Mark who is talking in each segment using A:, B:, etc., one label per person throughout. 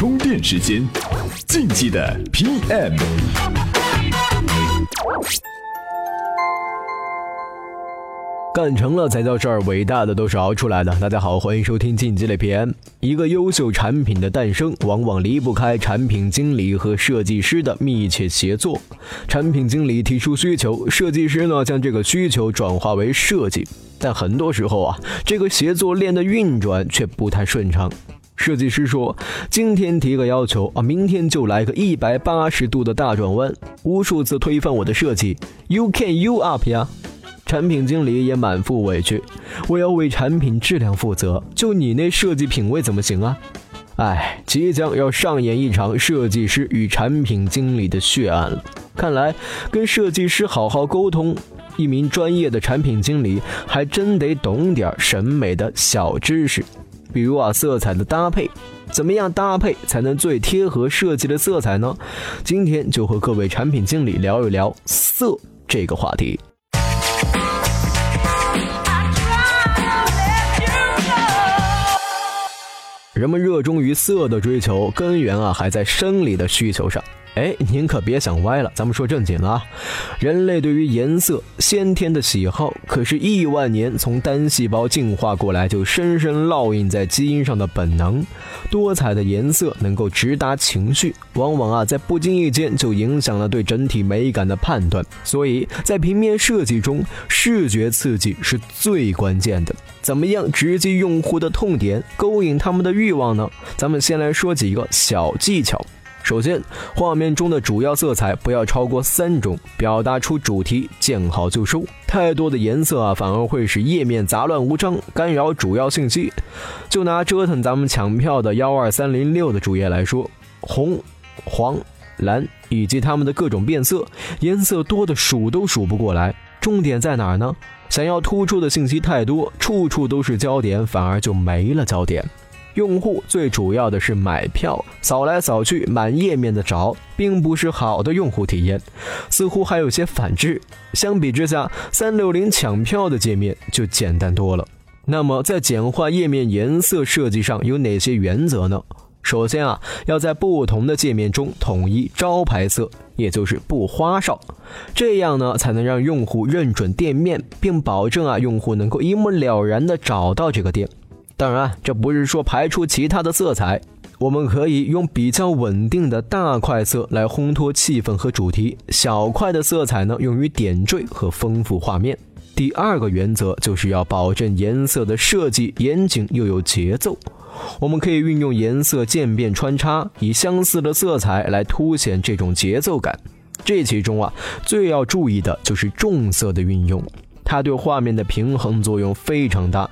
A: 充电时间，竞技的 PM。
B: 干成了才叫事儿，伟大的都是熬出来的。大家好，欢迎收听晋级类 PM。一个优秀产品的诞生，往往离不开产品经理和设计师的密切协作。产品经理提出需求，设计师呢将这个需求转化为设计。但很多时候啊，这个协作链的运转却不太顺畅。设计师说：“今天提个要求啊，明天就来个一百八十度的大转弯，无数次推翻我的设计。You can you up 呀？”产品经理也满腹委屈，我要为产品质量负责，就你那设计品味怎么行啊？哎，即将要上演一场设计师与产品经理的血案了。看来跟设计师好好沟通，一名专业的产品经理还真得懂点审美的小知识，比如啊色彩的搭配，怎么样搭配才能最贴合设计的色彩呢？今天就和各位产品经理聊一聊色这个话题。人们热衷于色的追求，根源啊还在生理的需求上。哎，您可别想歪了，咱们说正经的啊。人类对于颜色先天的喜好，可是亿万年从单细胞进化过来就深深烙印在基因上的本能。多彩的颜色能够直达情绪，往往啊在不经意间就影响了对整体美感的判断。所以在平面设计中，视觉刺激是最关键的。怎么样直击用户的痛点，勾引他们的欲望呢？咱们先来说几个小技巧。首先，画面中的主要色彩不要超过三种，表达出主题，见好就收。太多的颜色啊，反而会使页面杂乱无章，干扰主要信息。就拿折腾咱们抢票的幺二三零六的主页来说，红、黄、蓝以及它们的各种变色，颜色多的数都数不过来。重点在哪儿呢？想要突出的信息太多，处处都是焦点，反而就没了焦点。用户最主要的是买票，扫来扫去，满页面的找，并不是好的用户体验，似乎还有些反制。相比之下，三六零抢票的界面就简单多了。那么，在简化页面颜色设计上有哪些原则呢？首先啊，要在不同的界面中统一招牌色，也就是不花哨，这样呢才能让用户认准店面，并保证啊用户能够一目了然地找到这个店。当然，这不是说排除其他的色彩，我们可以用比较稳定的大块色来烘托气氛和主题，小块的色彩呢用于点缀和丰富画面。第二个原则就是要保证颜色的设计严谨又有节奏，我们可以运用颜色渐变穿插，以相似的色彩来凸显这种节奏感。这其中啊，最要注意的就是重色的运用，它对画面的平衡作用非常大。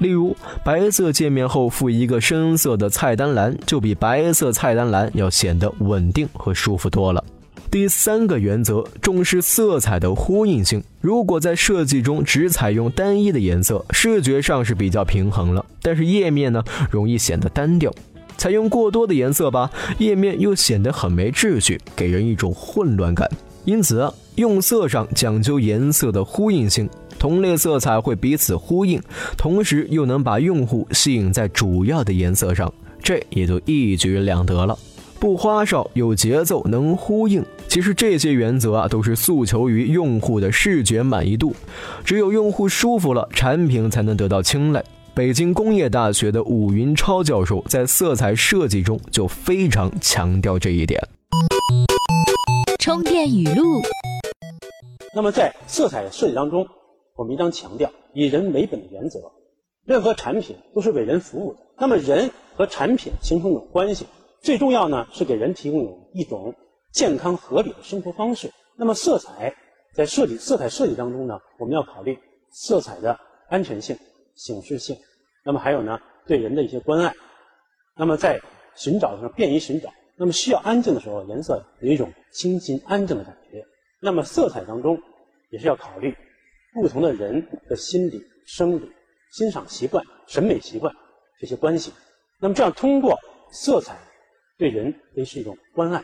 B: 例如，白色界面后附一个深色的菜单栏，就比白色菜单栏要显得稳定和舒服多了。第三个原则，重视色彩的呼应性。如果在设计中只采用单一的颜色，视觉上是比较平衡了，但是页面呢，容易显得单调。采用过多的颜色吧，页面又显得很没秩序，给人一种混乱感。因此，用色上讲究颜色的呼应性。同类色彩会彼此呼应，同时又能把用户吸引在主要的颜色上，这也就一举两得了。不花哨，有节奏，能呼应。其实这些原则啊，都是诉求于用户的视觉满意度。只有用户舒服了，产品才能得到青睐。北京工业大学的武云超教授在色彩设计中就非常强调这一点。
C: 充电语录。
D: 那么在色彩设计当中。我们一定强调以人为本的原则，任何产品都是为人服务的。那么人和产品形成一种关系，最重要呢是给人提供一种健康合理的生活方式。那么色彩在设计色彩设计当中呢，我们要考虑色彩的安全性、形式性，那么还有呢对人的一些关爱。那么在寻找的时候便于寻找，那么需要安静的时候，颜色有一种清新安静的感觉。那么色彩当中也是要考虑。不同的人的心理、生理、欣赏习惯、审美习惯这些关系，那么这样通过色彩对人也是一种关爱。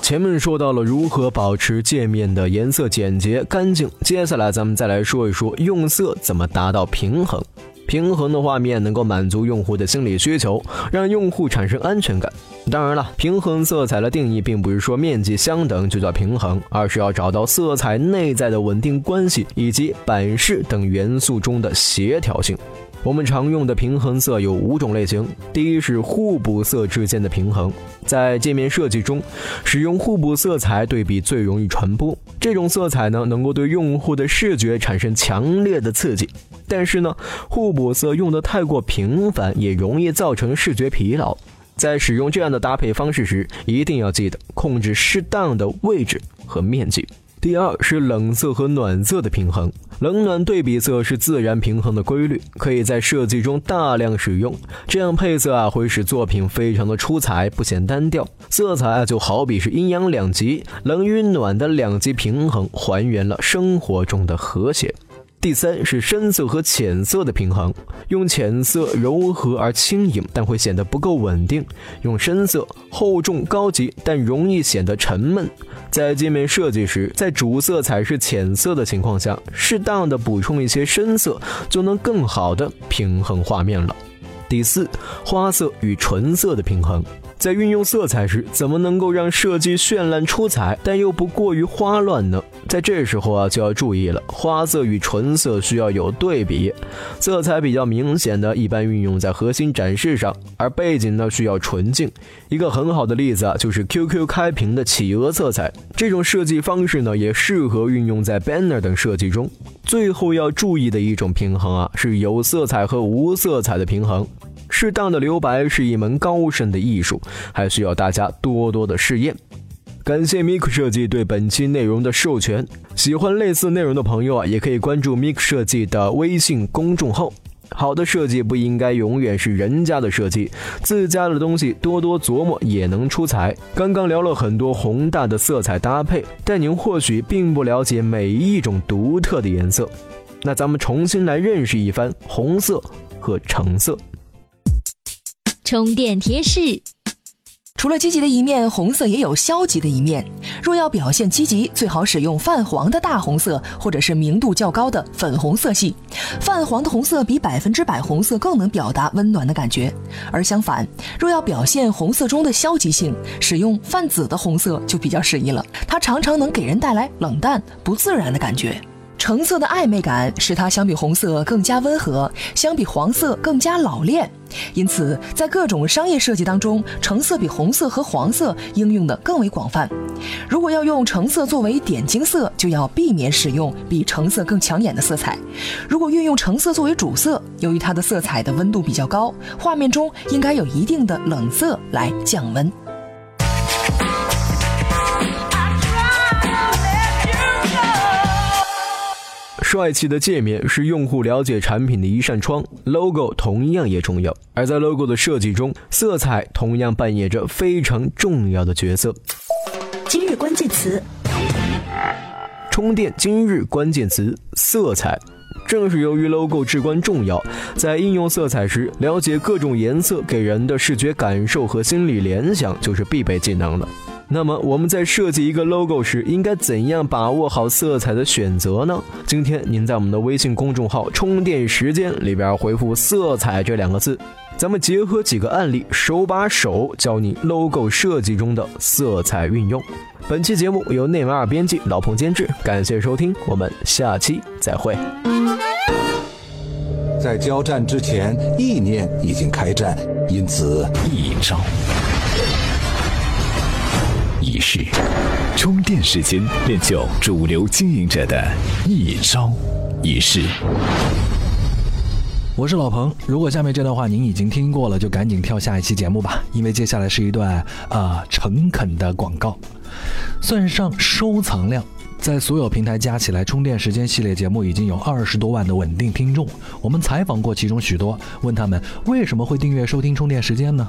B: 前面说到了如何保持界面的颜色简洁干净，接下来咱们再来说一说用色怎么达到平衡。平衡的画面能够满足用户的心理需求，让用户产生安全感。当然了，平衡色彩的定义并不是说面积相等就叫平衡，而是要找到色彩内在的稳定关系以及版式等元素中的协调性。我们常用的平衡色有五种类型。第一是互补色之间的平衡，在界面设计中，使用互补色彩对比最容易传播。这种色彩呢，能够对用户的视觉产生强烈的刺激。但是呢，互补色用的太过频繁，也容易造成视觉疲劳。在使用这样的搭配方式时，一定要记得控制适当的位置和面积。第二是冷色和暖色的平衡，冷暖对比色是自然平衡的规律，可以在设计中大量使用。这样配色啊，会使作品非常的出彩，不显单调。色彩啊，就好比是阴阳两极，冷与暖的两极平衡，还原了生活中的和谐。第三是深色和浅色的平衡，用浅色柔和而轻盈，但会显得不够稳定；用深色厚重高级，但容易显得沉闷。在界面设计时，在主色彩是浅色的情况下，适当的补充一些深色，就能更好的平衡画面了。第四，花色与纯色的平衡。在运用色彩时，怎么能够让设计绚烂出彩，但又不过于花乱呢？在这时候啊，就要注意了，花色与纯色需要有对比。色彩比较明显的，一般运用在核心展示上，而背景呢需要纯净。一个很好的例子啊，就是 QQ 开屏的企鹅色彩。这种设计方式呢，也适合运用在 banner 等设计中。最后要注意的一种平衡啊，是有色彩和无色彩的平衡。适当的留白是一门高深的艺术，还需要大家多多的试验。感谢 Mik 设计对本期内容的授权。喜欢类似内容的朋友啊，也可以关注 Mik 设计的微信公众号。好的设计不应该永远是人家的设计，自家的东西多多琢磨也能出彩。刚刚聊了很多宏大的色彩搭配，但您或许并不了解每一种独特的颜色。那咱们重新来认识一番红色和橙色。
C: 充电贴士：
E: 除了积极的一面，红色也有消极的一面。若要表现积极，最好使用泛黄的大红色，或者是明度较高的粉红色系。泛黄的红色比百分之百红色更能表达温暖的感觉。而相反，若要表现红色中的消极性，使用泛紫的红色就比较适宜了。它常常能给人带来冷淡、不自然的感觉。橙色的暧昧感使它相比红色更加温和，相比黄色更加老练。因此，在各种商业设计当中，橙色比红色和黄色应用的更为广泛。如果要用橙色作为点睛色，就要避免使用比橙色更抢眼的色彩。如果运用橙色作为主色，由于它的色彩的温度比较高，画面中应该有一定的冷色来降温。
B: 帅气的界面是用户了解产品的一扇窗，logo 同样也重要。而在 logo 的设计中，色彩同样扮演着非常重要的角色。
F: 今日关键词：
B: 充电。今日关键词：色彩。正是由于 logo 至关重要，在应用色彩时，了解各种颜色给人的视觉感受和心理联想就是必备技能了。那么我们在设计一个 logo 时，应该怎样把握好色彩的选择呢？今天您在我们的微信公众号“充电时间”里边回复“色彩”这两个字，咱们结合几个案例，手把手教你 logo 设计中的色彩运用。本期节目由内马尔编辑，老彭监制，感谢收听，我们下期再会。
G: 在交战之前，意念已经开战，因此
A: 一招。仪式，充电时间练就主流经营者的一招一式。
H: 我是老彭，如果下面这段话您已经听过了，就赶紧跳下一期节目吧，因为接下来是一段啊诚恳的广告。算上收藏量，在所有平台加起来，充电时间系列节目已经有二十多万的稳定听众。我们采访过其中许多，问他们为什么会订阅收听充电时间呢？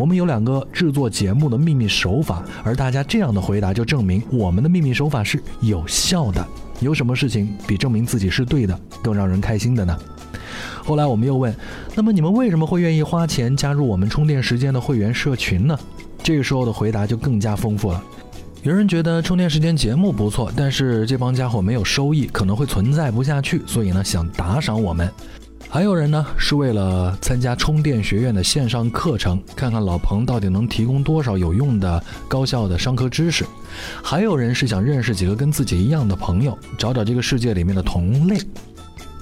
H: 我们有两个制作节目的秘密手法，而大家这样的回答就证明我们的秘密手法是有效的。有什么事情比证明自己是对的更让人开心的呢？后来我们又问，那么你们为什么会愿意花钱加入我们充电时间的会员社群呢？这个时候的回答就更加丰富了。有人觉得充电时间节目不错，但是这帮家伙没有收益，可能会存在不下去，所以呢想打赏我们。还有人呢，是为了参加充电学院的线上课程，看看老彭到底能提供多少有用的、高效的商科知识；还有人是想认识几个跟自己一样的朋友，找找这个世界里面的同类。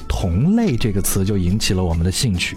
H: 同类这个词就引起了我们的兴趣。